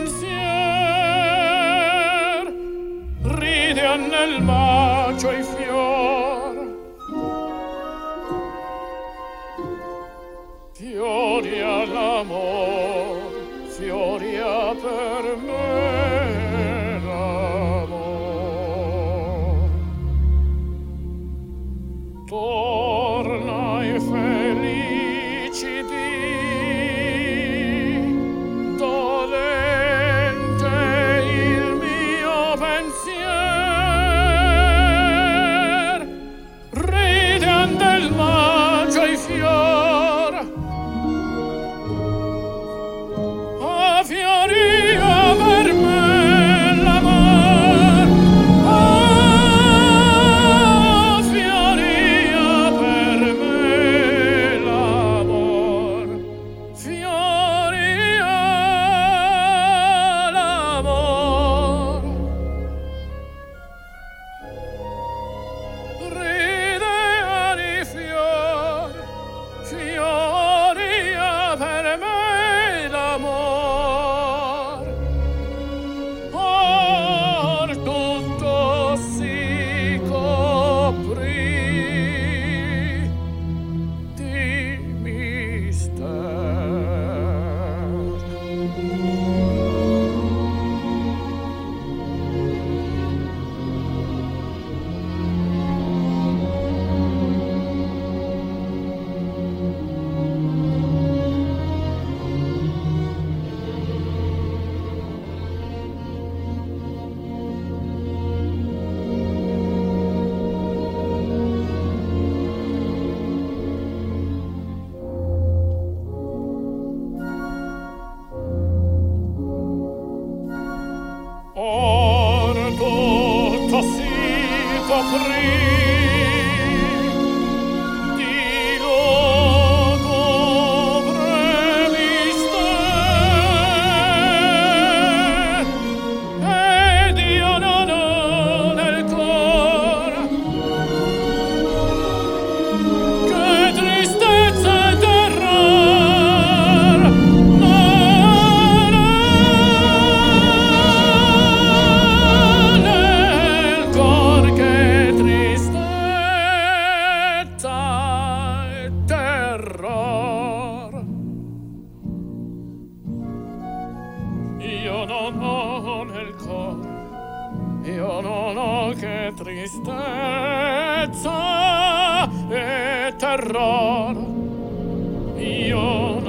pensier ridean nel macio i fior. Fiori all'amor fiori a per me l'amor. Torna e felici di See for free. con cor. Io non ho che tristezza e terror. Io